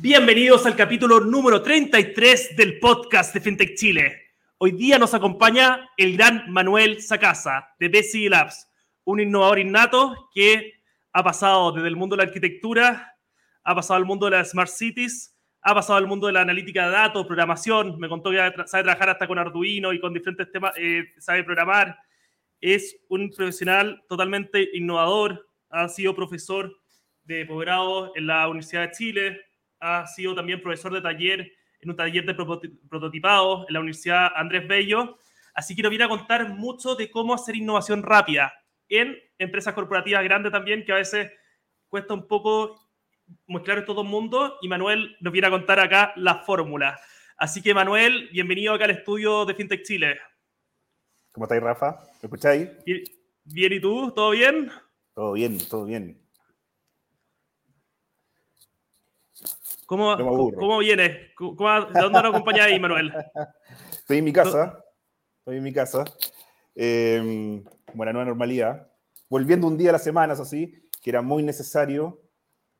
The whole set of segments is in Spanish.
Bienvenidos al capítulo número 33 del podcast de FinTech Chile. Hoy día nos acompaña el gran Manuel Sacasa de BCI Labs, un innovador innato que ha pasado desde el mundo de la arquitectura, ha pasado al mundo de las smart cities, ha pasado al mundo de la analítica de datos, programación, me contó que sabe trabajar hasta con Arduino y con diferentes temas, eh, sabe programar. Es un profesional totalmente innovador, ha sido profesor de posgrado en la Universidad de Chile, ha sido también profesor de taller en un taller de prototipado en la Universidad Andrés Bello. Así que nos viene a contar mucho de cómo hacer innovación rápida en empresas corporativas grandes también, que a veces cuesta un poco mostrar todo el mundo. Y Manuel nos viene a contar acá la fórmula. Así que Manuel, bienvenido acá al estudio de FinTech Chile. ¿Cómo estáis, Rafa? ¿Me escucháis? Bien, ¿y tú? ¿Todo bien? Todo bien, todo bien. ¿Cómo, ¿cómo vienes? ¿De dónde nos acompañáis, Manuel? Estoy en mi casa. Estoy en mi casa. Eh, buena nueva normalidad. Volviendo un día a la semana, eso sí, que era muy necesario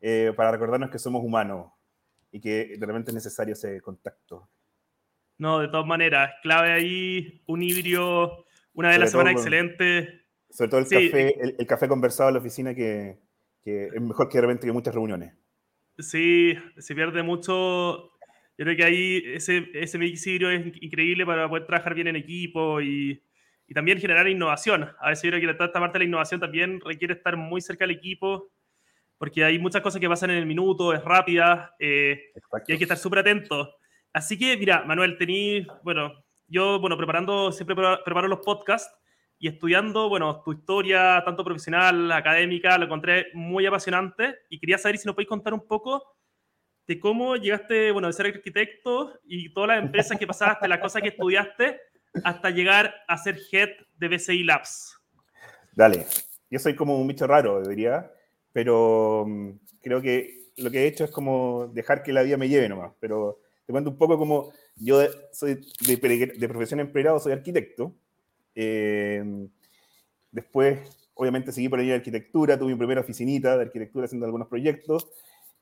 eh, para recordarnos que somos humanos y que realmente es necesario ese contacto. No, de todas maneras, clave ahí, un híbrido, una de las semanas excelente. Sobre todo el, café, el, café conversado en la oficina que, que es mejor que de repente que muchas reuniones. Sí, se pierde mucho. Yo creo que ahí ese, ese es increíble para poder trabajar bien en equipo y, y también generar innovación. A veces yo creo que toda esta parte de la innovación también requiere estar muy cerca del equipo porque hay muchas cosas que pasan en el minuto, es rápida eh, y hay que estar súper atentos. Así que, mira, Manuel, tení, bueno, yo, bueno, preparando, siempre preparo los podcasts y estudiando, bueno, tu historia, tanto profesional, académica, lo encontré muy apasionante. Y quería saber si nos podéis contar un poco de cómo llegaste, bueno, de ser arquitecto y todas las empresas que pasaste, las cosas que estudiaste, hasta llegar a ser head de BCI Labs. Dale, yo soy como un bicho raro, diría, pero mm, creo que lo que he hecho es como dejar que la vida me lleve nomás, pero te cuento un poco como yo soy de, de profesión empleado, soy arquitecto, eh, después, obviamente, seguí por la línea de arquitectura, tuve mi primera oficinita de arquitectura haciendo algunos proyectos,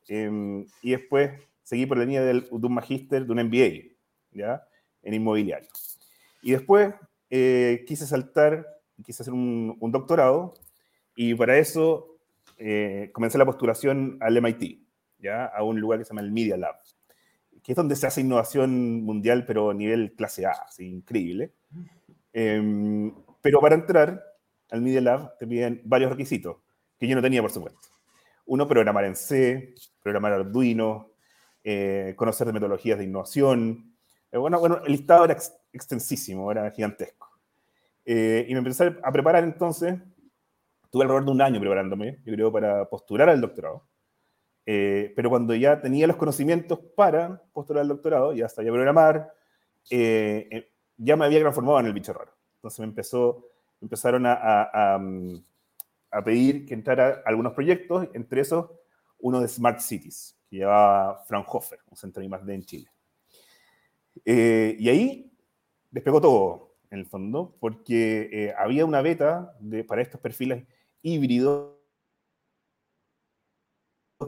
eh, y después seguí por la línea del, de un magíster, de un MBA, ¿ya? En inmobiliario. Y después eh, quise saltar, quise hacer un, doctorado, y para eso comencé la postulación al MIT, ¿ya? A un lugar que se llama el Media Lab, que es donde se hace innovación mundial, pero a nivel clase A, así, increíble. Em, pero para entrar al Media Lab te piden varios requisitos que yo no tenía, por supuesto. Uno, programar en C, programar Arduino, eh, conocer de metodologías de innovación. Eh, bueno, bueno, el listado era extensísimo, era gigantesco. Eh, y me empecé a preparar entonces, tuve alrededor de un año preparándome, yo creo, para postular al doctorado. pero cuando ya tenía los conocimientos para postular al doctorado, ya sabía programar, ya me había transformado en el bicho raro. Entonces me empezó, empezaron a, a, pedir que entrara algunos proyectos, entre esos uno de Smart Cities, que llevaba Fraunhofer, un centro de I+.D. en Chile. Eh, y ahí despegó todo, en el fondo, porque eh, había una beta de, para estos perfiles híbridos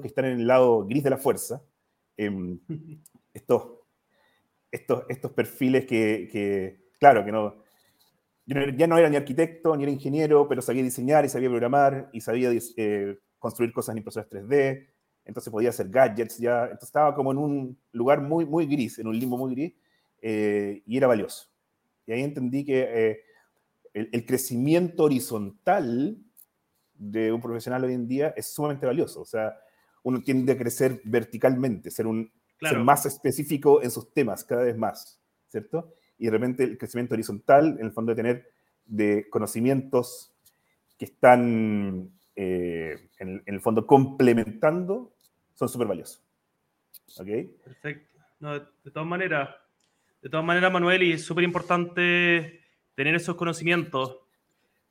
que están en el lado gris de la fuerza. Em, estos estos, estos perfiles que, claro, que no, ya no era ni arquitecto, ni era ingeniero, pero sabía diseñar y sabía programar y sabía eh, construir cosas en impresoras 3D, entonces podía hacer gadgets ya, entonces estaba como en un lugar muy, muy gris, en un limbo muy gris, eh, y era valioso. Y ahí entendí que eh, el, el, crecimiento horizontal de un profesional hoy en día es sumamente valioso, o sea, uno tiende a crecer verticalmente, ser un ser más específico en sus temas cada vez más, ¿cierto? Y de repente el crecimiento horizontal, en el fondo de tener de conocimientos que están eh, en, el fondo complementando, son súper valiosos. ¿Ok? Perfecto. de, todas maneras, de todas maneras, Manuel, y es súper importante tener esos conocimientos.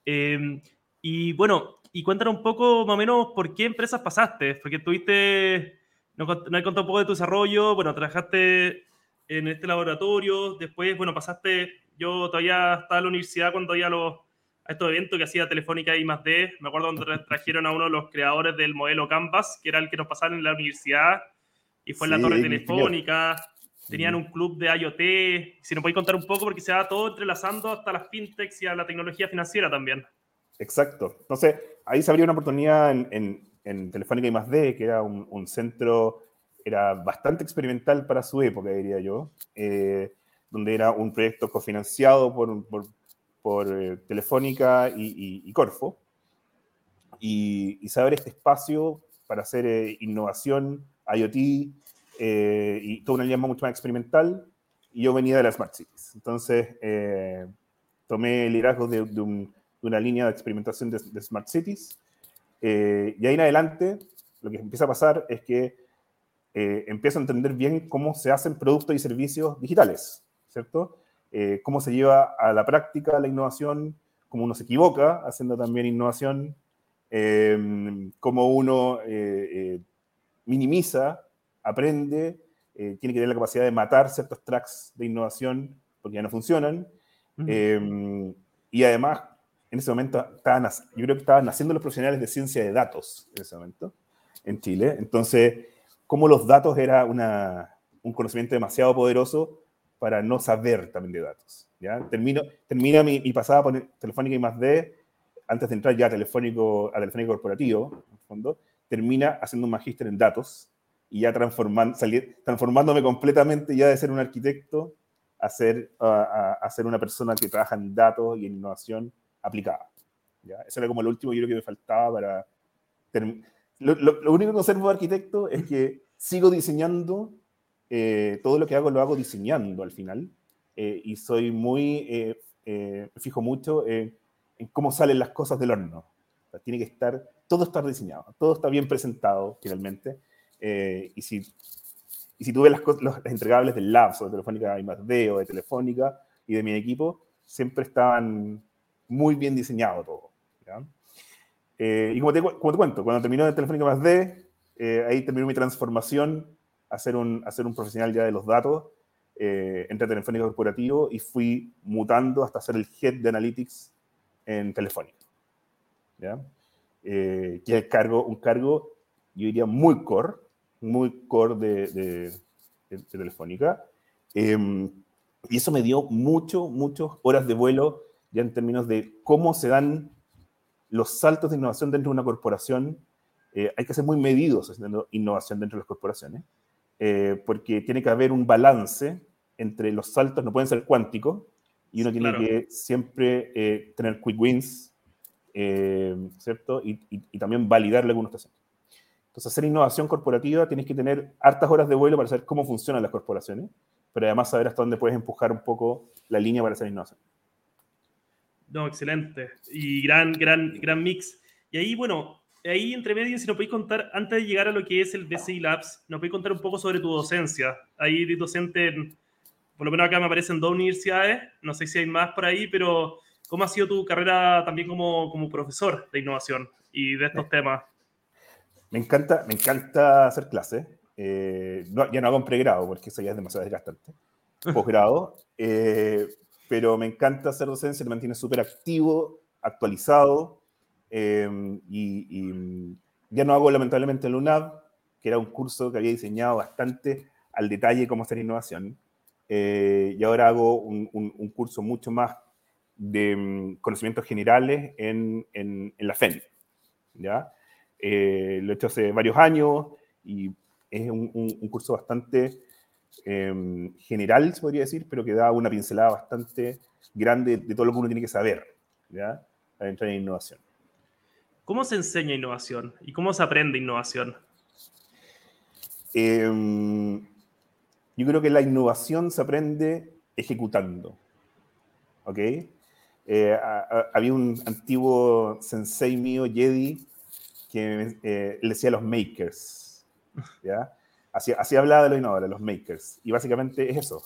Em, y bueno, y cuéntanos un poco más o menos por qué empresas pasaste, porque tuviste nos, nos contado un poco de tu desarrollo, bueno, trabajaste en este laboratorio, después, bueno, pasaste, yo todavía estaba en la universidad cuando ya los, a estos eventos que hacía Telefónica y más D, me acuerdo cuando trajeron a uno de los creadores del modelo Canvas, que era el que nos pasaron en la universidad, y fue en la torre telefónica. Tenían un club de IoT. Si nos podéis contar un poco, porque se va todo entrelazando hasta las fintechs y a la tecnología financiera también. Exacto. Entonces, ahí se abrió una oportunidad en, en, Telefónica y más D, que era un, centro, era bastante experimental para su época, diría yo, eh, donde era un proyecto cofinanciado por, por, eh, Telefónica y, Corfo. Y, y, se abre este espacio para hacer eh, innovación, IoT y toda una línea mucho más experimental. Yo venía de las Smart Cities. Entonces, tomé el liderazgo de una línea de experimentación de, Smart Cities. Eh, y ahí en adelante, lo que empieza a pasar es que eh, empiezo a entender bien cómo se hacen productos y servicios digitales, ¿cierto? Eh, cómo se lleva a la práctica la innovación, cómo uno se equivoca haciendo también innovación, cómo uno minimiza, aprende, tiene que tener la capacidad de matar ciertos tracks de innovación porque ya no funcionan. y además, en ese momento estaban, yo creo que estaban naciendo los profesionales de ciencia de datos en ese momento en Chile. Entonces, como los datos era una, un conocimiento demasiado poderoso para no saber también de datos. ¿ya? Termino, termina mi, pasada por Telefónica y más D, antes de entrar ya a Telefónico, a Telefónico Corporativo, en fondo, termina haciendo un magíster en datos y ya transformando, transformándome completamente ya de ser un arquitecto a ser, a, a ser una persona que trabaja en datos y en innovación aplicada. ¿ya? Eso era como lo último yo creo que me faltaba para... Lo, lo, único que conservo de arquitecto es que sigo diseñando, eh, todo lo que hago lo hago diseñando al final, eh, y soy muy, eh, fijo mucho en cómo salen las cosas del horno. tiene que estar, todo está diseñado, todo está bien presentado finalmente, y si y si tú ves las, los, entregables del Labs o de Telefónica I+D o de Telefónica y de mi equipo, siempre estaban muy bien diseñado todo. Eh, y como te, como te, cuento, cuando terminó de Telefónica más D, eh, ahí terminó mi transformación a ser un, a ser un profesional ya de los datos, eh, entre Telefónica Corporativo y fui mutando hasta ser el head de Analytics en Telefónica. ¿ya? que es cargo, un cargo, yo diría, muy core, muy core de, de, de Telefónica. Em, y eso me dio mucho, muchas horas de vuelo ya en términos de cómo se dan los saltos de innovación dentro de una corporación. Eh, hay que ser muy medidos haciendo innovación dentro de las corporaciones, eh, porque tiene que haber un balance entre los saltos, no pueden ser cuánticos, y uno tiene que siempre eh, tener quick wins, ¿cierto? Y, y, también validar lo que uno está haciendo. Entonces, hacer innovación corporativa tienes que tener hartas horas de vuelo para saber cómo funcionan las corporaciones, pero además saber hasta dónde puedes empujar un poco la línea para hacer innovación. No, excelente. Y gran, gran, gran mix. Y ahí, bueno, ahí entre medio, si nos podéis contar, antes de llegar a lo que es el BCI Labs, nos podéis contar un poco sobre tu docencia. Ahí de docente, por lo menos acá me aparecen dos universidades, no sé si hay más por ahí, pero ¿cómo ha sido tu carrera también como, como profesor de innovación y de estos temas? Me encanta, me encanta hacer clases. Eh, ya no hago un pregrado porque eso ya es demasiado desgastante. Posgrado. Eh, pero me encanta hacer docencia, te mantiene súper activo, actualizado, em, y, ya no hago lamentablemente el UNAV, que era un curso que había diseñado bastante al detalle cómo hacer innovación, eh, y ahora hago un, curso mucho más de mm, conocimientos generales en, en, la FEN, ¿ya? Eh, lo he hecho hace varios años y es un, un curso bastante Em, general, se podría decir, pero que da una pincelada bastante grande de todo lo que uno tiene que saber ¿ya? para entrar en innovación. ¿Cómo se enseña innovación y cómo se aprende innovación? Em, yo creo que la innovación se aprende ejecutando. ¿Ok? Eh, había un antiguo sensei mío, Jedi, que eh, le decía a los makers. ¿ya? Así, hablaba de los innovadores, los makers. Y básicamente es eso.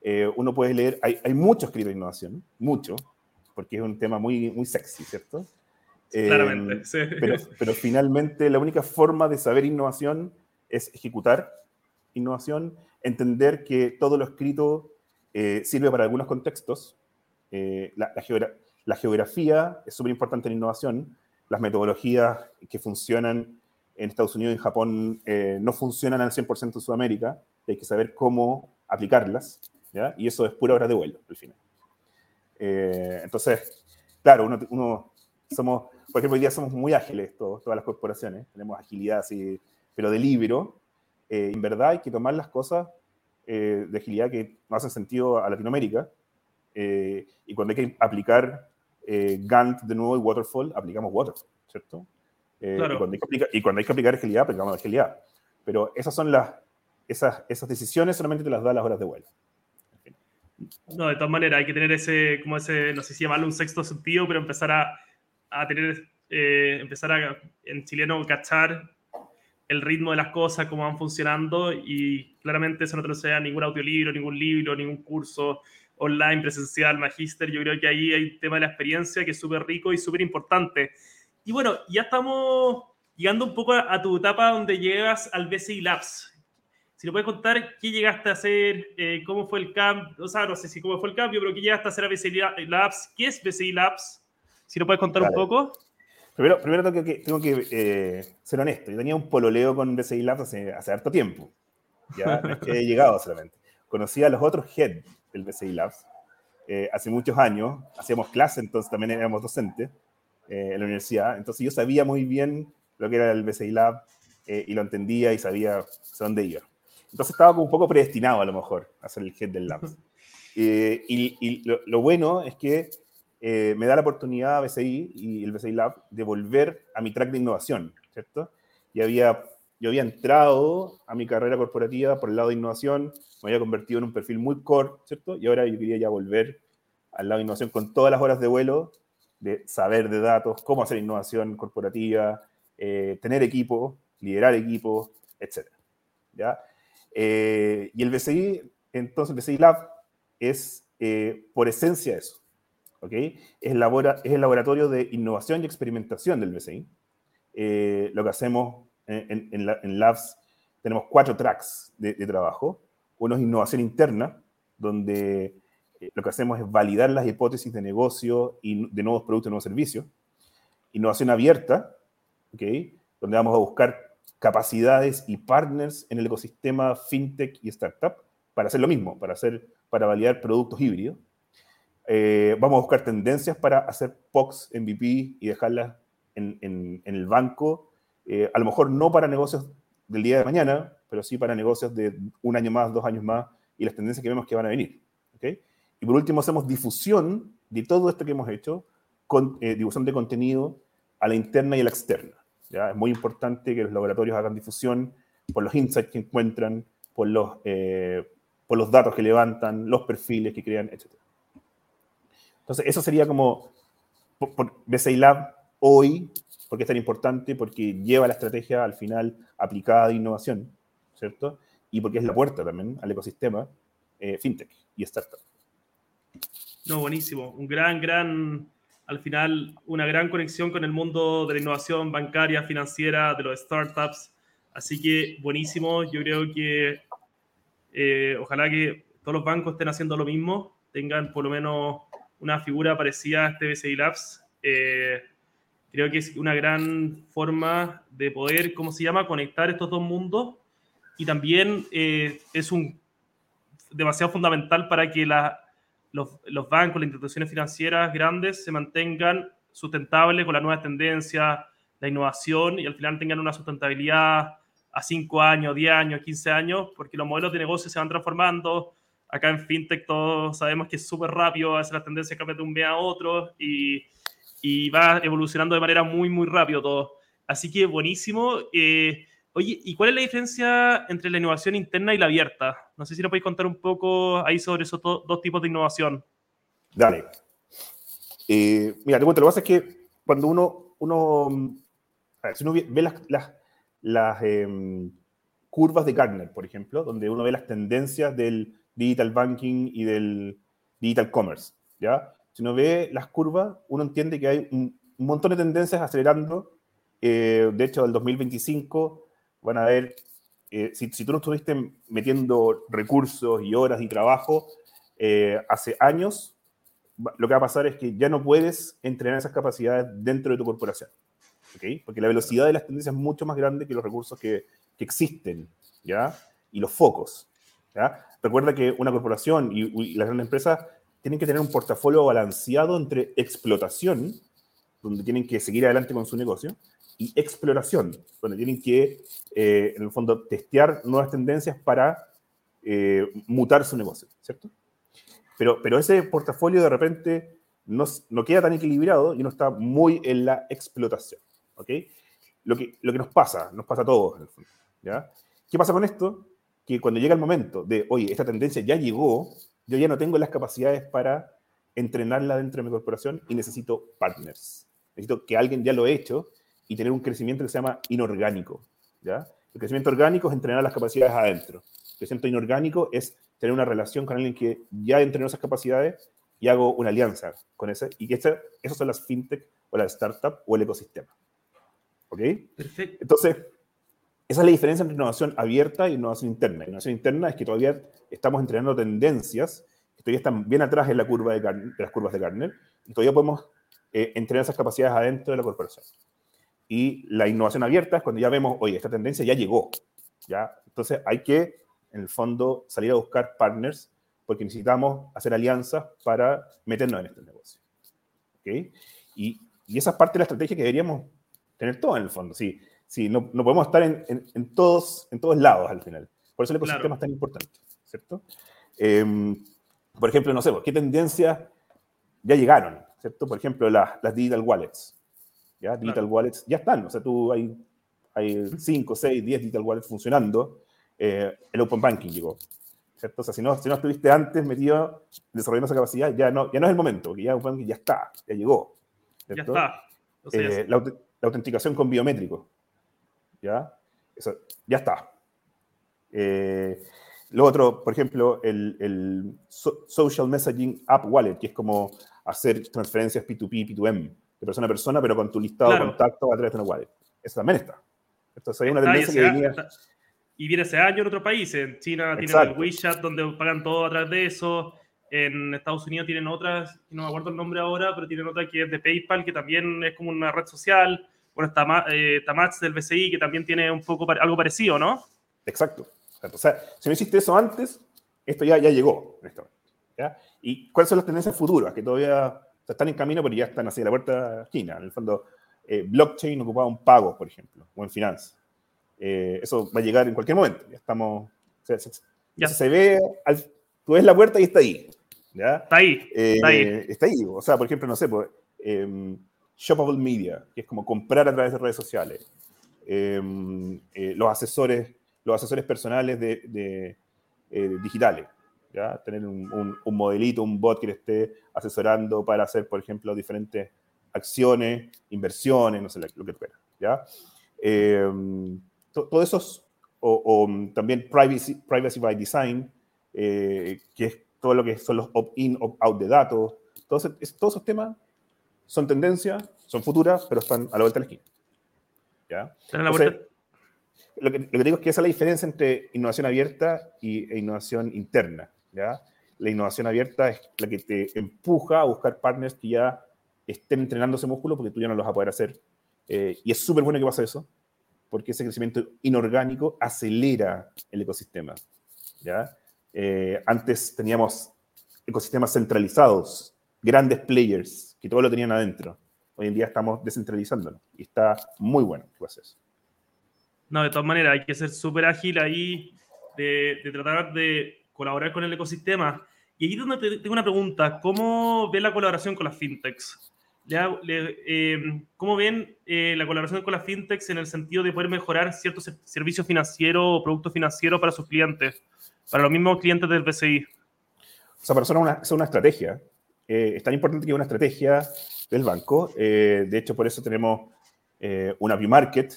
Eh, uno puede leer, hay, hay mucho escrito de innovación, mucho, porque es un tema muy, muy sexy, ¿cierto? Claramente, em, sí. Pero, pero, finalmente la única forma de saber innovación es ejecutar innovación, entender que todo lo escrito eh, sirve para algunos contextos. Eh, la, la, geografía es súper importante en innovación, las metodologías que funcionan en Estados Unidos y en Japón eh, no funcionan al 100% en Sudamérica, hay que saber cómo aplicarlas, ¿ya? y eso es pura hora de vuelo, al final. Eh, entonces, claro, uno, somos, por ejemplo, hoy día somos muy ágiles todas las corporaciones, tenemos agilidad así, pero de libro, eh, en verdad hay que tomar las cosas de agilidad que no hacen sentido a Latinoamérica, y cuando hay que aplicar Gantt de nuevo y Waterfall, aplicamos Waterfall, ¿cierto? Eh, y, cuando hay que aplicar, agilidad, aplicamos agilidad. Pero esas son las, esas, esas decisiones solamente te las da las horas de vuelo. No, de todas maneras, hay que tener ese, como ese, no sé si llamarlo un sexto sentido, pero empezar a, a tener, eh, empezar a, en chileno, cachar el ritmo de las cosas, cómo van funcionando, y claramente eso no te lo sea ningún audiolibro, ningún libro, ningún curso online, presencial, magíster. Yo creo que ahí hay un tema de la experiencia que es súper rico y súper importante. Y bueno, ya estamos llegando un poco a, tu etapa donde llegas al BCI Labs. Si nos puedes contar qué llegaste a hacer, eh, cómo fue el cambio, o sea, no sé si cómo fue el cambio, pero qué llegaste a hacer a BCI Labs, qué es BCI Labs, si nos puedes contar un poco. Primero, primero tengo que, tengo que eh, ser honesto, yo tenía un pololeo con BCI Labs hace, hace harto tiempo, ya no es que he llegado solamente. Conocí a los otros head del BCI Labs eh, hace muchos años, hacíamos clases, entonces también éramos docentes, eh, en la universidad. Entonces yo sabía muy bien lo que era el BCI Lab eh, y lo entendía y sabía dónde iba. Entonces estaba como un poco predestinado a lo mejor a ser el head del lab. Eh, y, lo, bueno es que me da la oportunidad a BCI y el BCI Lab de volver a mi track de innovación, ¿cierto? Y había, yo había entrado a mi carrera corporativa por el lado de innovación, me había convertido en un perfil muy core, ¿cierto? Y ahora yo quería ya volver al lado de innovación con todas las horas de vuelo de saber de datos, cómo hacer innovación corporativa, eh, tener equipo, liderar equipo, etc. ¿ya? Eh, y el BCI, entonces el BCI Lab es eh, por esencia eso. ¿ok? Es, el laboratorio de innovación y experimentación del BCI. lo que hacemos en, en, Labs, tenemos cuatro tracks de, de trabajo. Uno es innovación interna, donde eh, lo que hacemos es validar las hipótesis de negocio y de nuevos productos y nuevos servicios. Innovación abierta, ¿okay? donde vamos a buscar capacidades y partners en el ecosistema fintech y startup para hacer lo mismo, para, hacer, para validar productos híbridos. Eh, vamos a buscar tendencias para hacer POCs, MVP y dejarlas en, en, el banco, eh, a lo mejor no para negocios del día de mañana, pero sí para negocios de un año más, dos años más y las tendencias que vemos que van a venir. ¿okay? Y por último, hacemos difusión de todo esto que hemos hecho, eh, difusión de contenido a la interna y a la externa. ¿ya? Es muy importante que los laboratorios hagan difusión por los insights que encuentran, por los, eh, por los datos que levantan, los perfiles que crean, etc. Entonces, eso sería como por, por Lab hoy, porque es tan importante, porque lleva la estrategia al final aplicada de innovación, ¿cierto? Y porque es la puerta también al ecosistema eh, fintech y startup. No, buenísimo. Un gran, gran, al final, una gran conexión con el mundo de la innovación bancaria, financiera, de los startups. Así que buenísimo. Yo creo que eh, ojalá que todos los bancos estén haciendo lo mismo, tengan por lo menos una figura parecida a este BCI Labs. Eh, creo que es una gran forma de poder, ¿cómo se llama?, conectar estos dos mundos. Y también eh, es un demasiado fundamental para que la, los, bancos, las instituciones financieras grandes se mantengan sustentables con las nuevas tendencias, la innovación y al final tengan una sustentabilidad a 5 años, 10 años, 15 años, porque los modelos de negocio se van transformando. Acá en FinTech todos sabemos que es súper rápido, a veces las tendencias cambian de un mes a otro y, y, va evolucionando de manera muy, muy rápido todo. Así que buenísimo. Eh, Oye, ¿y cuál es la diferencia entre la innovación interna y la abierta? No sé si nos podéis contar un poco ahí sobre esos dos tipos de innovación. Dale. Eh, mira, te cuento, lo que pasa es que cuando uno, uno, ver, si uno ve las, las, las em, curvas de Gartner, por ejemplo, donde uno ve las tendencias del digital banking y del digital commerce, ¿ya? Si uno ve las curvas, uno entiende que hay un, montón de tendencias acelerando. Eh, de hecho, el 2025 van a ver, eh, si, tú no estuviste metiendo recursos y horas y trabajo eh, hace años, lo que va a pasar es que ya no puedes entrenar esas capacidades dentro de tu corporación. ¿okay? porque la velocidad de las tendencias es mucho más grande que los recursos que, que existen, ¿ya? Y los focos, ¿ya? Recuerda que una corporación y, y las grandes empresas tienen que tener un portafolio balanceado entre explotación, donde tienen que seguir adelante con su negocio, y exploración, donde tienen que, eh, en el fondo, testear nuevas tendencias para eh, mutar su negocio, ¿cierto? Pero, pero ese portafolio de repente no, no, queda tan equilibrado y no está muy en la explotación, ¿ok? Lo que, lo que nos pasa, nos pasa a todos, en el fondo, ¿ya? ¿Qué pasa con esto? Que cuando llega el momento de, oye, esta tendencia ya llegó, yo ya no tengo las capacidades para entrenarla dentro de mi corporación y necesito partners. Necesito que alguien ya lo ha hecho y tener un crecimiento que se llama inorgánico. ¿ya? El crecimiento orgánico es entrenar las capacidades adentro. El crecimiento inorgánico es tener una relación con alguien que ya entrenó esas capacidades y hago una alianza con ese. Y que este, esos son las fintech o las startups o el ecosistema. ¿Ok? Perfecto. Entonces, esa es la diferencia entre innovación abierta e innovación interna. Innovación interna es que todavía estamos entrenando tendencias que todavía están bien atrás en la curva de, de las curvas de Gartner y todavía podemos eh, entrenar esas capacidades adentro de la corporación. Y la innovación abierta es cuando ya vemos, oye, esta tendencia ya llegó. ¿ya? Entonces hay que, en el fondo, salir a buscar partners porque necesitamos hacer alianzas para meternos en este negocio. ¿Okay? Y, y, esa es parte de la estrategia que deberíamos tener todo en el fondo. Sí, sí no, no podemos estar en, en, en, todos, en todos lados al final. Por eso el ecosistema claro. es tan importante, ¿cierto? Eh, por ejemplo, no sé, ¿qué tendencias ya llegaron? ¿Cierto? Por ejemplo, las, las digital wallets. ¿Ya? Digital claro. wallets ya están, o sea, tú hay, hay 5, 6, 10 digital wallets funcionando. Eh, el Open Banking llegó, ¿cierto? O sea, si no, si no estuviste antes metido desarrollando esa capacidad, ya no, ya no es el momento, ya Open Banking ya está, ya llegó. ¿cierto? Ya está. O sea, eh, la, la, autenticación con biométrico, ¿ya? Eso, ya está. Eh, lo otro, por ejemplo, el, el so, Social Messaging App Wallet, que es como hacer transferencias P2P, P2M de persona a persona, pero con tu listado claro. de contactos a través de una wallet. Eso también está. Entonces hay una tendencia que venía... Y viene ese año en otros países. En China tienen el WeChat, donde pagan todo a través de eso. En Estados Unidos tienen otras, no me acuerdo el nombre ahora, pero tienen otra que es de PayPal, que también es como una red social. Bueno, está eh, Tamats del BCI, que también tiene un poco algo parecido, ¿no? Exacto. O sea, si no hiciste eso antes, esto ya, ya llegó. ¿ya? ¿Y cuáles son las tendencias futuras? Que todavía sea, están en camino, pero ya están hacia la puerta esquina. En el fondo, eh, blockchain ocupaba un pago, por ejemplo, o en finanzas. Eh, eso va a llegar en cualquier momento. Ya estamos. O sea, se, ya. se ve, al, tú ves la puerta y está ahí. ¿ya? Está ahí. Eh, está ahí. Está ahí. O sea, por ejemplo, no sé, pues, eh, shoppable media, que es como comprar a través de redes sociales. Em, los asesores, los asesores personales de, de digitales. ¿Ya? Tener un, un, un, modelito, un bot que le esté asesorando para hacer, por ejemplo, diferentes acciones, inversiones, no sé, lo que fuera, ¿ya? Eh, todo eso es, o, o, también privacy, privacy by design, eh, que es todo lo que son los opt-in, opt-out de datos, todos, todos esos temas son tendencias, son futuras, pero están a la vuelta de la esquina. ¿Ya? ¿Están a la vuelta? lo, que, lo que digo es que esa es la diferencia entre innovación abierta y, e innovación interna. La innovación abierta es la que te empuja a buscar partners que ya estén entrenando ese músculo porque tú ya no lo vas a poder hacer. Eh, y es súper bueno que pase eso, porque ese crecimiento inorgánico acelera el ecosistema. ¿ya? Eh, antes teníamos ecosistemas centralizados, grandes players, que todo lo tenían adentro. Hoy en día estamos descentralizándolo y está muy bueno que pase eso. No, de todas maneras, hay que ser súper ágil ahí de tratar de colaborar con el ecosistema. Y ahí es donde te, tengo una pregunta, ¿cómo ven la colaboración con las fintechs? Le, eh, ¿Cómo ven eh, la colaboración con las fintechs en el sentido de poder mejorar ciertos servicios financieros o productos financieros para sus clientes, para los mismos clientes del BCI? O sea, para eso es una, es una estrategia. Eh, es tan importante que una estrategia del banco. Eh, de hecho, por eso tenemos eh, una market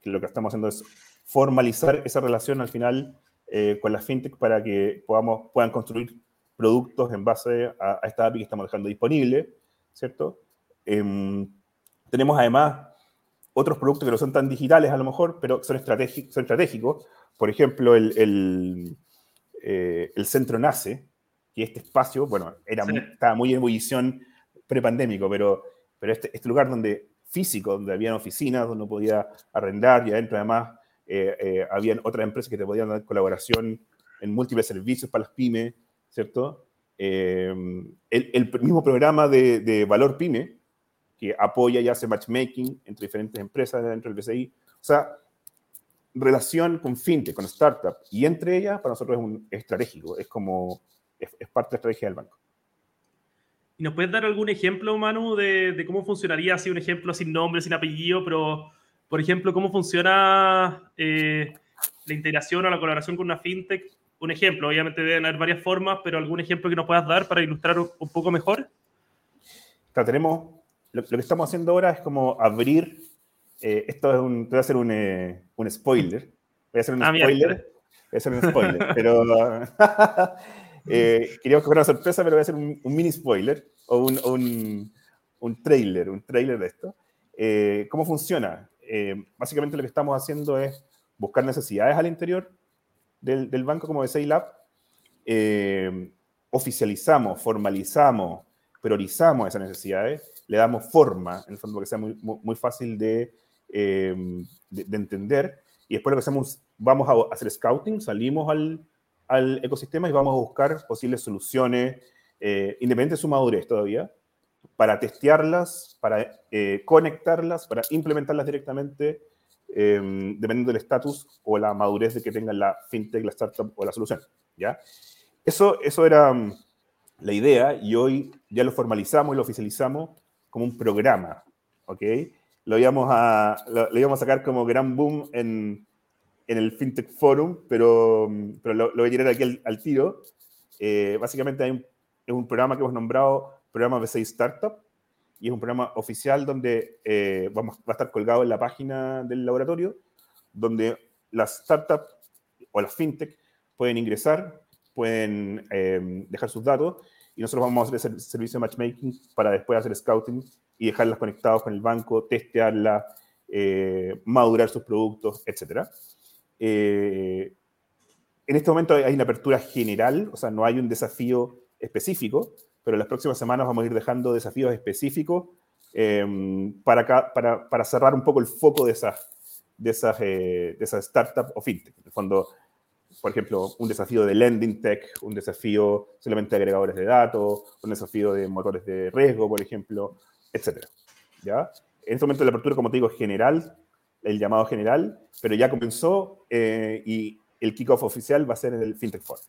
que lo que estamos haciendo es formalizar esa relación al final eh, con las fintech para que podamos, puedan construir productos en base a, a esta API que estamos dejando disponible, ¿cierto? Eh, tenemos además otros productos que no son tan digitales a lo mejor, pero son, estratégicos. Son estratégicos. Por ejemplo, el, el, eh, el, centro NACE, que este espacio, bueno, era sí. muy, estaba muy en ebullición prepandémico, pero, pero este, este lugar donde físico, donde habían oficinas, donde uno podía arrendar y adentro además eh, eh, habían otras empresas que te podían dar colaboración en múltiples servicios para las pymes, ¿cierto? el, el, mismo programa de, de, Valor Pyme, que apoya y hace matchmaking entre diferentes empresas dentro del BCI. O sea, relación con fintech, con startup, y entre ellas para nosotros es, un, estratégico, es como, es, parte de la estrategia del banco. ¿Y nos puedes dar algún ejemplo, Manu, de, de, cómo funcionaría, así un ejemplo sin nombre, sin apellido, pero, por ejemplo, cómo funciona eh, la integración o la colaboración con una fintech? Un ejemplo, obviamente deben haber varias formas, pero algún ejemplo que nos puedas dar para ilustrar un, poco mejor. tenemos, lo, lo que estamos haciendo ahora es como abrir eh, esto es un, voy a hacer un, eh, un, spoiler. Voy a hacer un ah, spoiler. Voy a hacer un spoiler, pero eh, queríamos que fuera una sorpresa, pero voy a hacer un, mini spoiler o un, un, un, trailer, un trailer de esto. Eh, ¿Cómo funciona? Básicamente lo que estamos haciendo es buscar necesidades al interior del, banco como de Sailab. oficializamos, formalizamos, priorizamos esas necesidades, le damos forma, en el fondo, para que sea muy, fácil de Em, de, entender. Y después lo que hacemos, vamos a hacer scouting, salimos al, al ecosistema y vamos a buscar posibles soluciones, eh, independientes de su madurez todavía, para testearlas, para eh, conectarlas, para implementarlas directamente, em, dependiendo del estatus o la madurez de que tenga la fintech, la startup o la solución. ¿ya? Eso, eso era mm, la idea y hoy ya lo formalizamos y lo oficializamos como un programa. ¿ok? lo íbamos a, lo, íbamos a sacar como gran boom en, en el FinTech Forum, pero, pero lo, voy a tirar aquí al, tiro. Eh, básicamente hay un, es un programa que hemos nombrado Programa B6 Startup, y es un programa oficial donde eh, vamos, va a estar colgado en la página del laboratorio, donde las startups o las fintech pueden ingresar, pueden eh, dejar sus datos, y nosotros vamos a hacer el servicio de matchmaking para después hacer scouting y dejarlas conectadas con el banco, testearla, eh, madurar sus productos, etc. Eh, en este momento hay una apertura general, o sea, no hay un desafío específico, pero en las próximas semanas vamos a ir dejando desafíos específicos em, para, cerrar un poco el foco de esas, de esas, eh, de startups o fintech. Por ejemplo, un desafío de lending tech, un desafío solamente de agregadores de datos, un desafío de motores de riesgo, por ejemplo, etcétera. ¿Ya? En este momento la apertura, como te digo, es general, el llamado general, pero ya comenzó eh, y el kickoff oficial va a ser en el FinTech Forum.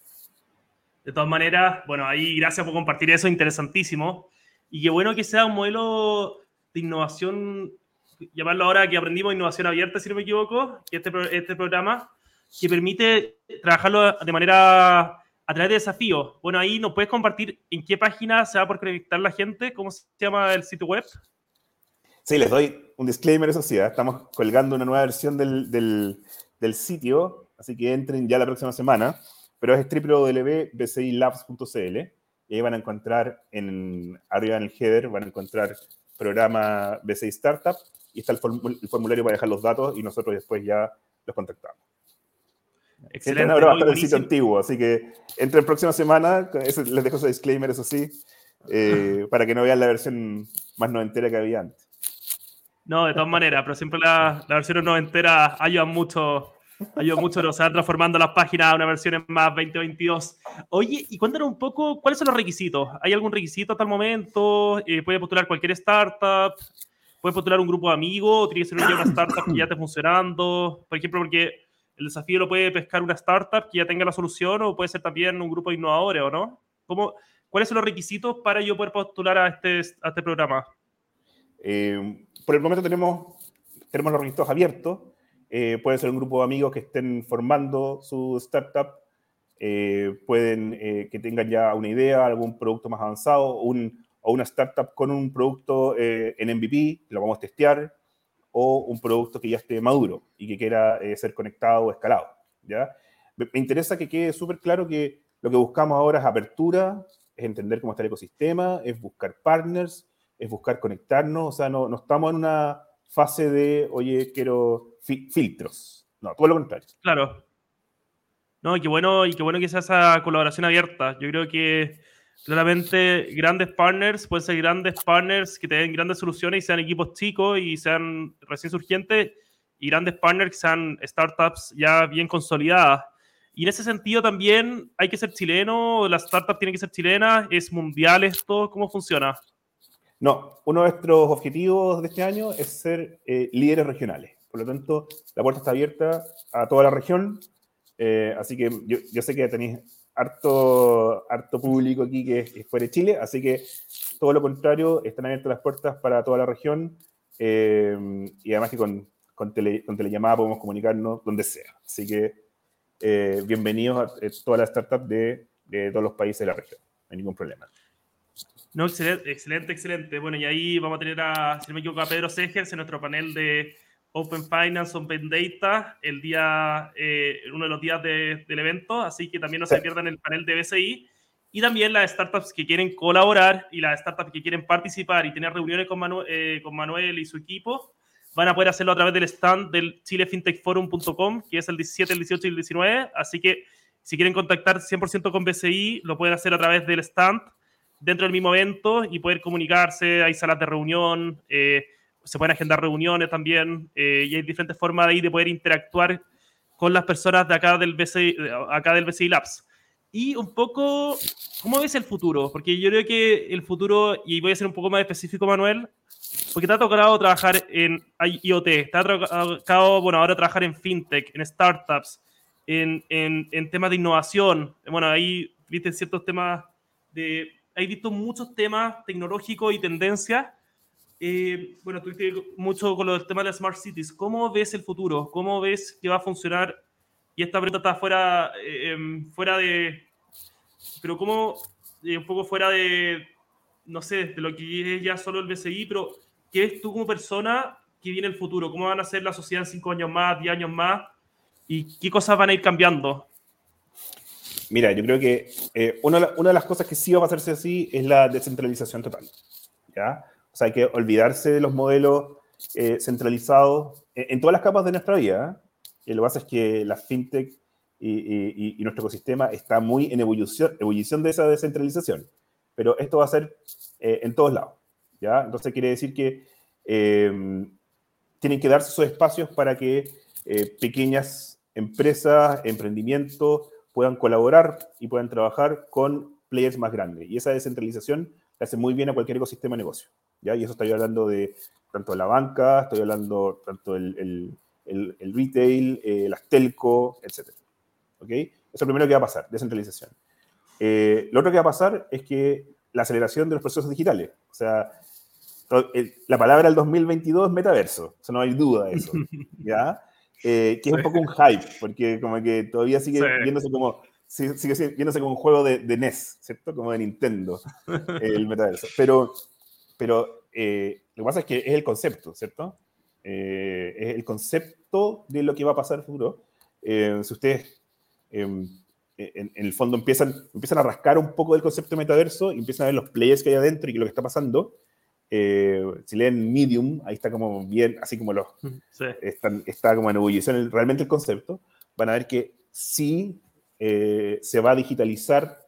De todas maneras, bueno, ahí gracias por compartir eso, interesantísimo. Y qué bueno que sea un modelo de innovación, llamarlo ahora que aprendimos innovación abierta, si no me equivoco, este, este programa, que permite trabajarlo de manera a través de desafíos. Bueno, ahí nos puedes compartir en qué página se va a poder conectar la gente, cómo se llama el sitio web. Sí, les doy un disclaimer, eso sí, ¿eh? estamos colgando una nueva versión del, del, del, sitio, así que entren ya la próxima semana, pero es www.bcilabs.cl y ahí van a encontrar en, arriba en el header, van a encontrar programa BCI Startup y está el, el formulario para dejar los datos y nosotros después ya los contactamos. Excelente. Ahora va a el sitio antiguo, así que entre en próxima semana, les dejo ese disclaimer, eso sí, eh, para que no vean la versión más noventera que había antes. No, de todas maneras, pero siempre la, la versión noventera ayudan mucho, ayuda mucho, o sea, transformando las páginas a una versión más 2022. Oye, y cuéntanos un poco, ¿cuáles son los requisitos? ¿Hay algún requisito hasta el momento? Eh, ¿Puede postular cualquier startup? ¿Puede postular un grupo de amigos? ¿O tiene que ser una startup que ya esté funcionando? Por ejemplo, porque el desafío lo puede pescar una startup que ya tenga la solución o puede ser también un grupo de innovadores, ¿o no? ¿Cómo, ¿Cuáles son los requisitos para yo poder postular a este, a este programa? Eh, por el momento tenemos, tenemos los requisitos abiertos. Eh, puede ser un grupo de amigos que estén formando su startup, eh, pueden que tengan ya una idea, algún producto más avanzado, un, o una startup con un producto en MVP, lo vamos a testear, o un producto que ya esté maduro y que quiera eh, ser conectado o escalado. ¿ya? Me, interesa que quede súper claro que lo que buscamos ahora es apertura, es entender cómo está el ecosistema, es buscar partners, es buscar conectarnos, o sea, no, no estamos en una fase de, oye, quiero filtros. No, todo lo contrario. Claro. No, y qué bueno, y qué bueno que sea esa colaboración abierta. Yo creo que claramente grandes partners, pueden ser grandes partners que tengan grandes soluciones y sean equipos chicos y sean recién surgientes, y grandes partners que sean startups ya bien consolidadas. Y en ese sentido también hay que ser chileno, las startups tienen que ser chilenas, es mundial esto, ¿cómo funciona? No, uno de nuestros objetivos de este año es ser eh, líderes regionales. Por lo tanto, la puerta está abierta a toda la región. Eh, así que yo, sé que tenéis harto, harto público aquí que es, fuera de Chile, así que todo lo contrario, están abiertas las puertas para toda la región eh, y además que con, con, tele, con, podemos comunicarnos donde sea. Así que bienvenidos a todas las startups de, de, todos los países de la región, no hay ningún problema. No, excelente, excelente, excelente. Bueno, y ahí vamos a tener a, si no me equivoco, a Pedro Segers en nuestro panel de Open Finance, Open Data, el día, eh, uno de los días de, del evento, así que también no se pierdan el panel de BCI. Y también las startups que quieren colaborar y las startups que quieren participar y tener reuniones con, Manu eh, con Manuel y su equipo, van a poder hacerlo a través del stand del chilefintechforum.com, que es el 17, el 18 y el 19. Así que si quieren contactar 100% con BCI, lo pueden hacer a través del stand dentro del mismo evento y poder comunicarse. Hay salas de reunión. Eh, se pueden agendar reuniones también eh, y hay diferentes formas de, ahí de poder interactuar con las personas de acá del, BCI, acá del BCI Labs. Y un poco, ¿cómo ves el futuro? Porque yo creo que el futuro, y voy a ser un poco más específico, Manuel, porque te ha tocado trabajar en IoT, te ha tocado, bueno, ahora trabajar en fintech, en startups, en, en, en temas de innovación. Bueno, ahí viste ciertos temas de... Hay visto muchos temas tecnológicos y tendencias eh, bueno, tuviste mucho con lo del tema de las Smart Cities. ¿Cómo ves el futuro? ¿Cómo ves que va a funcionar? Y esta pregunta está fuera, eh, em, fuera de... Pero cómo, eh, un poco fuera de, no sé, de lo que es ya solo el BCI, pero ¿qué ves tú como persona que viene el futuro? ¿Cómo van a ser la sociedad en años más, diez años más? ¿Y qué cosas van a ir cambiando? Mira, yo creo que una, una, de las cosas que sí va a pasarse así es la descentralización total. ¿ya? O sea, hay que olvidarse de los modelos eh, centralizados en, todas las capas de nuestra vida. Y lo que pasa es que la fintech y, nuestro ecosistema está muy en ebullición, ebullición de esa descentralización. Pero esto va a ser eh, en todos lados. ¿ya? Entonces quiere decir que eh, tienen que darse esos espacios para que pequeñas empresas, emprendimientos puedan colaborar y puedan trabajar con players más grandes. Y esa descentralización le hace muy bien a cualquier ecosistema de negocio. ¿ya? Y eso estoy hablando de tanto la banca, estoy hablando tanto el, el, el, retail, eh, las telco, etc. ¿Ok? Eso es lo primero que va a pasar, descentralización. Eh, lo otro que va a pasar es que la aceleración de los procesos digitales. O sea, la palabra del 2022 es metaverso, o sea, no hay duda de eso. ¿Ya? Eh, que es un poco un hype, porque como que todavía sigue viéndose como sigue viéndose como un juego de, de, NES, ¿cierto? Como de Nintendo, el metaverso. Pero pero eh, lo que pasa es que es el concepto, ¿cierto? Eh, es el concepto de lo que va a pasar en el futuro. Eh, si ustedes em, en, el fondo empiezan, empiezan a rascar un poco del concepto de metaverso y empiezan a ver los players que hay adentro y lo que está pasando, si leen Medium, ahí está como bien, así como los, está como en ebullición realmente el concepto, van a ver que sí se va a digitalizar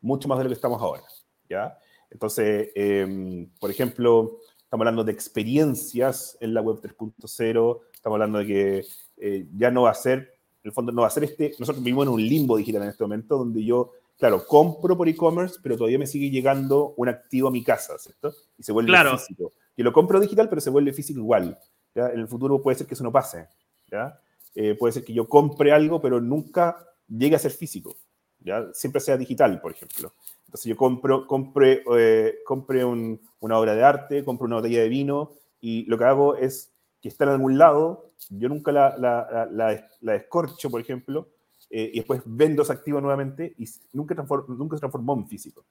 mucho más de lo que estamos ahora, ¿ya? Entonces, em, por ejemplo, estamos hablando de experiencias en la web 3.0, estamos hablando de que eh, ya no va a ser, en el fondo no va a ser este, nosotros vivimos en un limbo digital en este momento donde yo, claro, compro por e-commerce, pero todavía me sigue llegando un activo a mi casa, ¿cierto? Y se vuelve físico. Y lo compro digital, pero se vuelve físico igual. ¿ya? En el futuro puede ser que eso no pase, ¿ya? Eh, puede ser que yo compre algo, pero nunca llegue a ser físico, ¿ya? Siempre sea digital, por ejemplo. Entonces yo compro, compre, eh, compre una obra de arte, compro una botella de vino y lo que hago es que está en algún lado, yo nunca la, la, la, la descorcho, por ejemplo, eh, y después vendo ese activo nuevamente y nunca, nunca se transformó en físico.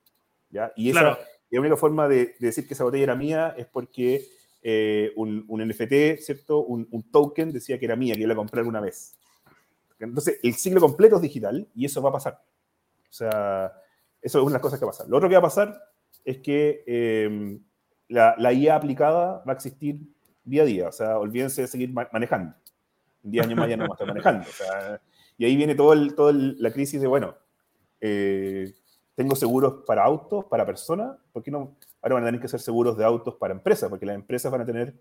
¿ya? Y esa, la única forma de, decir que esa botella era mía es porque eh, un, un, NFT, ¿cierto? Un, un, token decía que era mía, que yo la compré alguna vez. Entonces, el ciclo completo es digital y eso va a pasar. O sea, eso es una de las cosas que va a pasar. Lo otro que va a pasar es que em, la, la, IA aplicada va a existir día a día. O sea, olvídense de seguir manejando. Un día años más ya no vamos a estar manejando. Y ahí viene toda todo la crisis de, bueno, eh, tengo seguros para autos, para personas, ¿por qué no? Ahora van a tener que ser seguros de autos para empresas, porque las empresas van a tener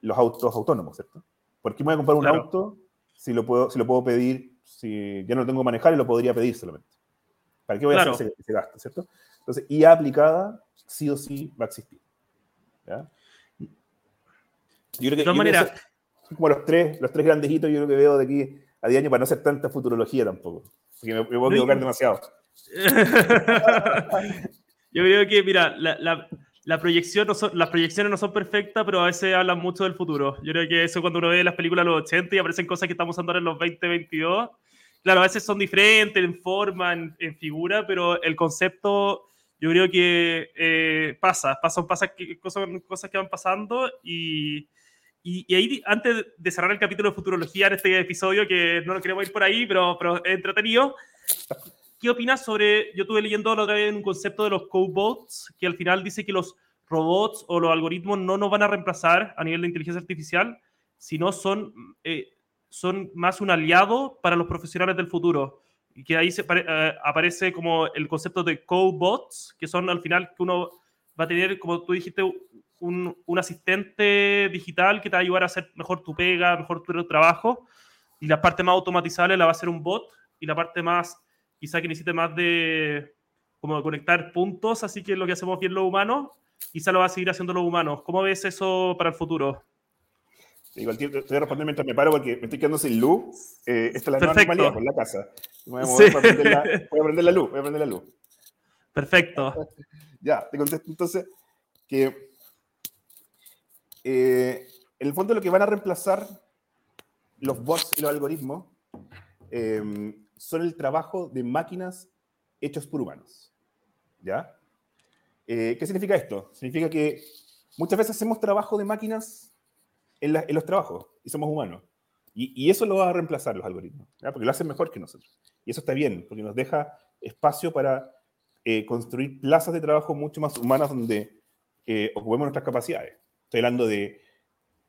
los autos autónomos, ¿cierto? ¿Por qué me voy a comprar un auto si lo, puedo, si lo puedo pedir, si ya no lo tengo que manejar y lo podría pedir solamente? ¿Para qué voy a hacer ese, gasto, ¿cierto? Entonces, IA aplicada, sí o sí va a existir. ¿ya? Yo creo que, de todas maneras, como los tres, los tres grandes hitos yo creo que veo de aquí a 10 años para no hacer tanta futurología tampoco. Porque me, me voy a equivocar demasiado. yo creo que, mira, la, la, proyección no son, las proyecciones no son perfectas, pero a veces hablan mucho del futuro. Yo creo que eso cuando uno ve las películas de los 80 y aparecen cosas que estamos usando ahora en los 2022, claro, a veces son diferentes en forma, en, figura, pero el concepto yo creo que eh, pasa, pasan, pasa, cosas, cosas que van pasando y y, ahí, antes de cerrar el capítulo de futurología en este episodio, que no lo queremos ir por ahí, pero, pero entretenido, ¿qué opinas sobre, yo estuve leyendo la otra vez un concepto de los cobots, que al final dice que los robots o los algoritmos no nos van a reemplazar a nivel de inteligencia artificial, sino son, eh, son más un aliado para los profesionales del futuro. Y que ahí se, eh, aparece como el concepto de cobots, que son al final que uno va a tener, como tú dijiste, un, un, asistente digital que te va a ayudar a hacer mejor tu pega, mejor tu trabajo. Y la parte más automatizable la va a hacer un bot. Y la parte más, quizá que necesite más de como conectar puntos, así que lo que hacemos bien los humanos, quizá lo va a seguir haciendo los humanos. ¿Cómo ves eso para el futuro? Igual te voy a responder mientras me paro porque me estoy quedando sin luz. Eh, esta es la nueva normalidad por la casa. Voy a, prender la, voy a prender la luz. Voy a prender la luz. Perfecto. ya, te contesto entonces que eh, en el fondo lo que van a reemplazar los bots y los algoritmos eh, son el trabajo de máquinas hechos por humanos. ¿Ya? Eh, ¿Qué significa esto? Significa que muchas veces hacemos trabajo de máquinas en, los trabajos y somos humanos. Y, eso lo va a reemplazar los algoritmos, porque lo hacen mejor que nosotros. Y eso está bien, porque nos deja espacio para construir plazas de trabajo mucho más humanas donde ocupemos nuestras capacidades. Estoy hablando de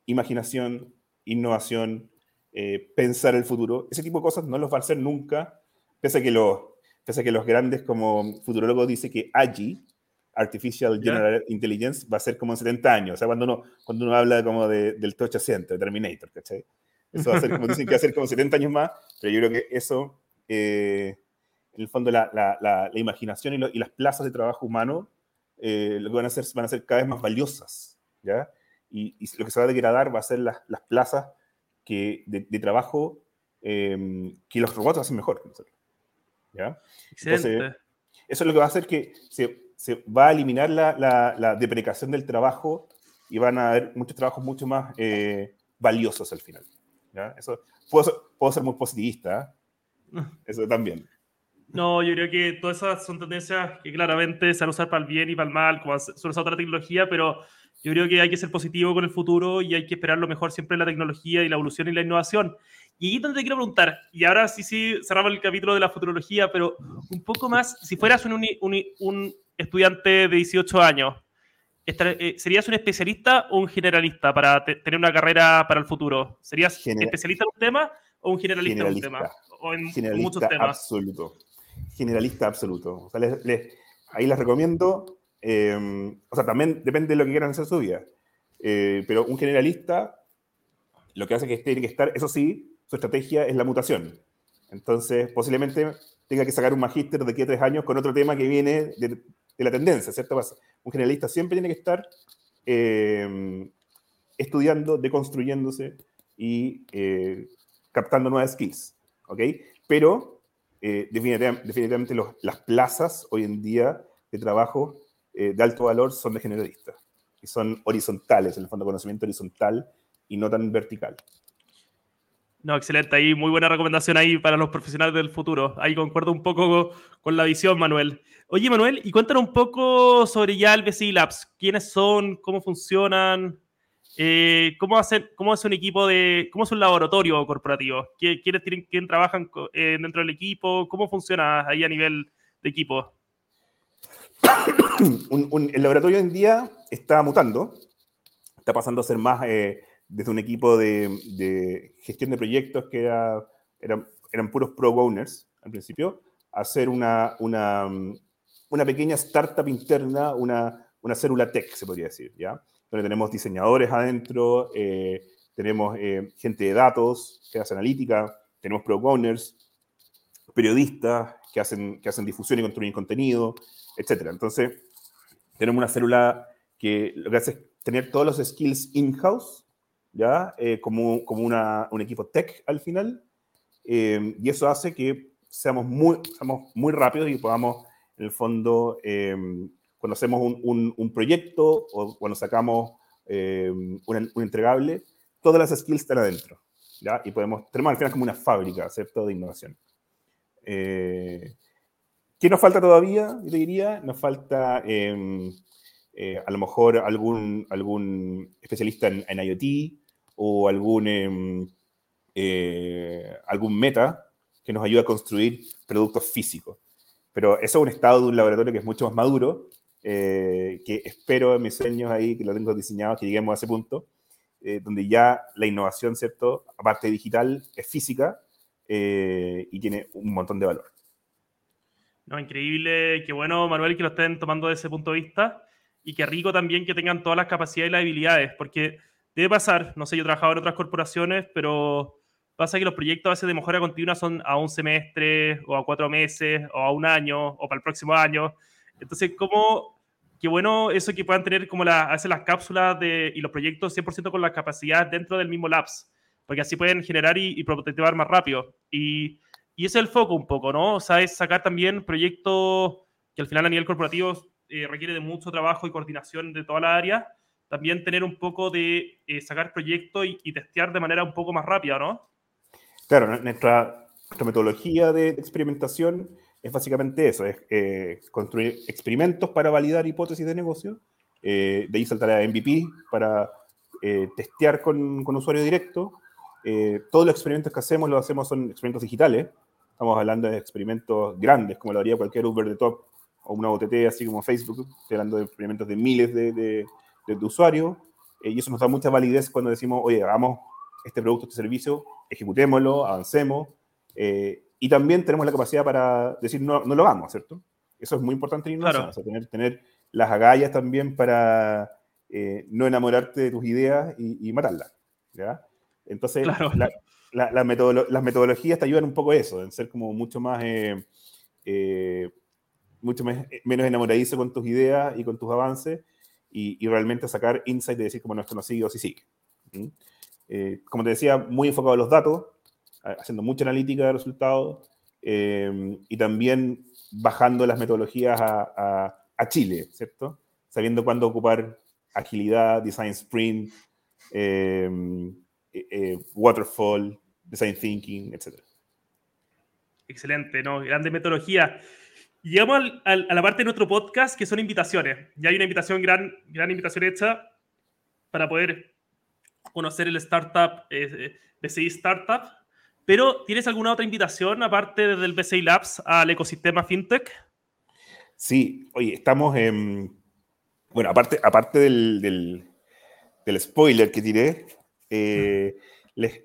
imaginación, innovación, eh, pensar el futuro. Ese tipo de cosas no los va a hacer nunca, pese a que los, pese a que los grandes como futurólogos dicen que AGI, Artificial General Intelligence, va a ser como en 70 años. O sea, cuando uno, cuando uno habla como de, del T-800, de Terminator, ¿cachai? Eso va a ser como dicen que va a ser como 70 años más, pero yo creo que eso, eh, en el fondo, la, la, la, imaginación y, y, las plazas de trabajo humano eh, lo que van a hacer van a ser cada vez más valiosas. ¿Ya? Y, lo que se va a degradar va a ser las, las plazas que, de, trabajo em, que los robots hacen mejor que nosotros. ¿ya? Entonces, eso es lo que va a hacer que se, se va a eliminar la, la, la, deprecación del trabajo y van a haber muchos trabajos mucho más eh, valiosos al final. ¿ya? Eso, puedo, puedo ser muy positivista, ¿eh? eso también. No, yo creo que todas esas son tendencias que claramente se van a usar para el bien y para el mal, como son esa otra tecnología, pero yo creo que hay que ser positivo con el futuro y hay que esperar lo mejor siempre en la tecnología y la evolución y la innovación. Y ahí donde te quiero preguntar, y ahora sí, sí, cerramos el capítulo de la futurología, pero un poco más, si fueras un, un, estudiante de 18 años, eh, ¿serías un especialista o un generalista para tener una carrera para el futuro? ¿Serías especialista en un tema o un generalista, en un tema? O en, muchos temas. Absoluto. Generalista absoluto. ahí les recomiendo Em, o sea, también depende de lo que quieran hacer su vida. Eh, pero un generalista lo que hace que tiene que estar, eso sí, su estrategia es la mutación. Entonces, posiblemente tenga que sacar un magíster de aquí a tres años con otro tema que viene de, la tendencia, ¿cierto? Un generalista siempre tiene que estar em, estudiando, deconstruyéndose y eh, captando nuevas skills, ¿ok? Pero eh, definitivamente, las plazas hoy en día de trabajo eh, de alto valor son de generalistas, y son horizontales, en el fondo conocimiento horizontal y no tan vertical. No, excelente. Ahí muy buena recomendación ahí para los profesionales del futuro. Ahí concuerdo un poco con la visión, Manuel. Oye, Manuel, y cuéntanos un poco sobre ya el Labs. ¿Quiénes son? ¿Cómo funcionan? Eh, ¿cómo, hacen, ¿Cómo es un equipo de... ¿Cómo es un laboratorio corporativo? ¿Quiénes tienen, quién trabajan eh, dentro del equipo? ¿Cómo funciona ahí a nivel de equipo? el laboratorio hoy en día está mutando, está pasando a ser más eh, desde un equipo de, gestión de proyectos que eran, eran puros pro owners al principio, a ser una, una, una pequeña startup interna, una, una célula tech, se podría decir, ¿ya? Donde tenemos diseñadores adentro, eh, tenemos eh, gente de datos que hace analítica, tenemos product owners, periodistas que hacen, que hacen difusión y construyen contenido, etc. Entonces, tenemos una célula que lo que hace es tener todos los skills in-house, ¿ya? Eh, como, como una, un equipo tech al final, y eso hace que seamos muy, seamos muy rápidos y podamos, en el fondo, cuando hacemos un, un, proyecto o cuando sacamos eh, un, entregable, todas las skills están adentro. ¿ya? Y podemos, tenemos al final como una fábrica, ¿cierto?, de innovación. Eh, ¿Qué nos falta todavía? Yo te diría, nos falta em, eh, a lo mejor algún, especialista en, IoT o algún, em, algún meta que nos ayude a construir productos físicos. Pero eso es un estado de un laboratorio que es mucho más maduro eh, que espero en mis sueños ahí, que lo tengo diseñado, que lleguemos a ese punto, eh, donde ya la innovación, ¿cierto? Aparte digital, es física eh, y tiene un montón de valor. No, increíble, qué bueno, Manuel, que lo estén tomando desde ese punto de vista y qué rico también que tengan todas las capacidades y las habilidades, porque debe pasar, no sé, yo he trabajado en otras corporaciones, pero pasa que los proyectos a veces de mejora continua son a un semestre o a cuatro meses o a un año o para el próximo año. Entonces, ¿cómo, qué bueno eso que puedan tener como la, hacer las cápsulas de, y los proyectos 100% con la capacidad dentro del mismo labs, porque así pueden generar y, y más rápido. Y, y ese es el foco un poco, ¿no? O sea, es sacar también proyectos que al final a nivel corporativo eh, requiere de mucho trabajo y coordinación de toda la área, también tener un poco de eh, sacar proyectos y, y, testear de manera un poco más rápida, ¿no? Claro, nuestra, nuestra metodología de experimentación es básicamente eso, es eh, construir experimentos para validar hipótesis de negocio, eh, de ahí saltar a MVP para eh, testear con, con, usuario directo. Todos los experimentos que hacemos los hacemos son experimentos digitales, estamos hablando de experimentos grandes, como lo haría cualquier Uber de top o una OTT así como Facebook, estoy hablando de experimentos de miles de, de, de usuarios, y eso nos da mucha validez cuando decimos, oye, hagamos este producto, este servicio, ejecutémoslo, avancemos, eh, y también tenemos la capacidad para decir, no, no lo hagamos, ¿cierto? Eso es muy importante en innovación, o sea, tener, tener las agallas también para eh, no enamorarte de tus ideas y, matarlas, ¿ya? Entonces, la, la, las metodologías te ayudan un poco a eso, en ser como mucho más, eh, eh, mucho más, menos enamoradizo con tus ideas y con tus avances y, y realmente sacar insight de decir como no, esto no sigue o sí sigue. como te decía, muy enfocado a los datos, haciendo mucha analítica de resultados eh, y también bajando las metodologías a, Chile, ¿cierto? Sabiendo cuándo ocupar agilidad, design sprint, eh, eh, waterfall, design thinking, etc. Excelente, ¿no? Grande metodología. Llegamos a la parte de nuestro podcast que son invitaciones. Ya hay una invitación, gran, gran invitación hecha para poder conocer el startup, BCI Startup, pero, ¿tienes alguna otra invitación aparte del BCI Labs al ecosistema FinTech? Sí, oye, estamos en. Bueno, aparte, aparte del, del, spoiler que tiré, eh, les,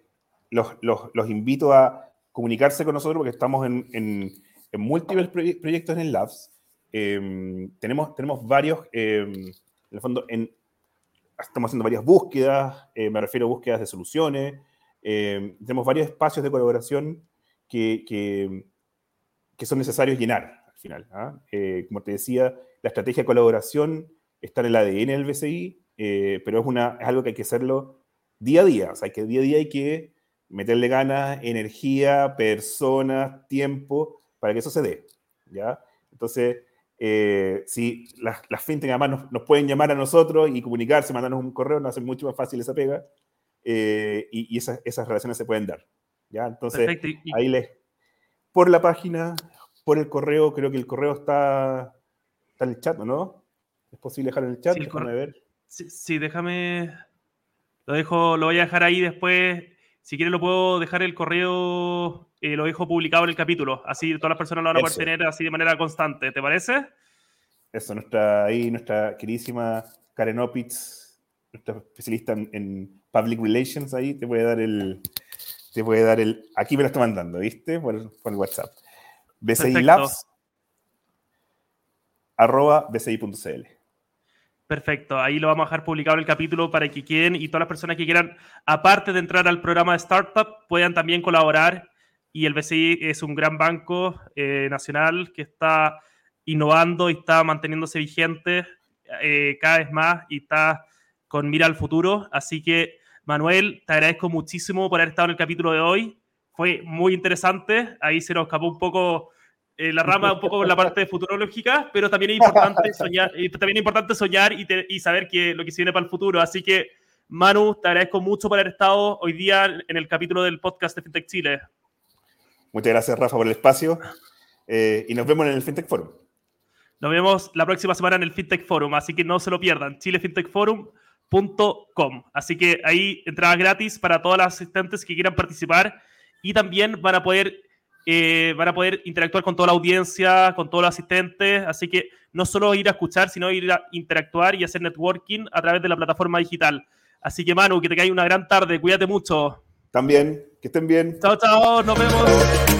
los, los, invito a comunicarse con nosotros porque estamos en, en, en múltiples proyectos en el Labs. Eh, tenemos, tenemos varios, eh, en el fondo, estamos haciendo varias búsquedas, me refiero a búsquedas de soluciones, eh, tenemos varios espacios de colaboración que, que, son necesarios llenar al final. ¿ah? Eh, como te decía, la estrategia de colaboración está en el ADN del BCI, eh, pero es, una, es algo que hay que hacerlo día a día. O sea, que día a día hay que meterle ganas, energía, personas, tiempo, para que eso se dé. ¿ya? Entonces, si las, las fintech además nos, nos, pueden llamar a nosotros y comunicarse, mandarnos un correo, nos hace mucho más fácil esa pega. Eh, y, esas, esas, relaciones se pueden dar. ¿ya? Entonces, ahí les, por la página, por el correo, creo que el correo está, está en el chat, ¿no? ¿Es posible dejarlo en el chat? Sí, déjame ver. Sí, déjame, lo dejo, lo voy a dejar ahí después. Si quieres lo puedo dejar el correo, eh, lo dejo publicado en el capítulo. Así todas las personas lo van a poder tener así de manera constante. ¿Te parece? Eso, nuestra, ahí nuestra queridísima Karen Opitz, nuestra especialista en Public Relations ahí te puede dar el. Te puede dar el. Aquí me lo está mandando, ¿viste? Por, por el WhatsApp. BCI Labs. arroba bci.cl. Perfecto, ahí lo vamos a dejar publicado en el capítulo para que quieran y todas las personas que quieran, aparte de entrar al programa de Startup, puedan también colaborar. Y el BCI es un gran banco eh, nacional que está innovando y está manteniéndose vigente eh, cada vez más y está con mira al futuro. Así que, Manuel, te agradezco muchísimo por haber estado en el capítulo de hoy. Fue muy interesante. Ahí se nos escapó un poco eh, la rama un poco en la parte futurológica, pero también es importante soñar, y también es importante soñar y, y, saber que lo que se viene para el futuro. Así que, Manu, te agradezco mucho por haber estado hoy día en el capítulo del podcast de FinTech Chile. Muchas gracias, Rafa, por el espacio eh, y nos vemos en el FinTech Forum. Nos vemos la próxima semana en el FinTech Forum, así que no se lo pierdan, chilefintechforum.com. Así que ahí entrada gratis para todas las asistentes que quieran participar y también van a poder eh, van a poder interactuar con toda la audiencia, con todos los asistentes, así que no solo ir a escuchar, sino ir a interactuar y hacer networking a través de la plataforma digital. Así que Manu, que te caiga una gran tarde, cuídate mucho. También, que estén bien. Chao, chao, nos vemos.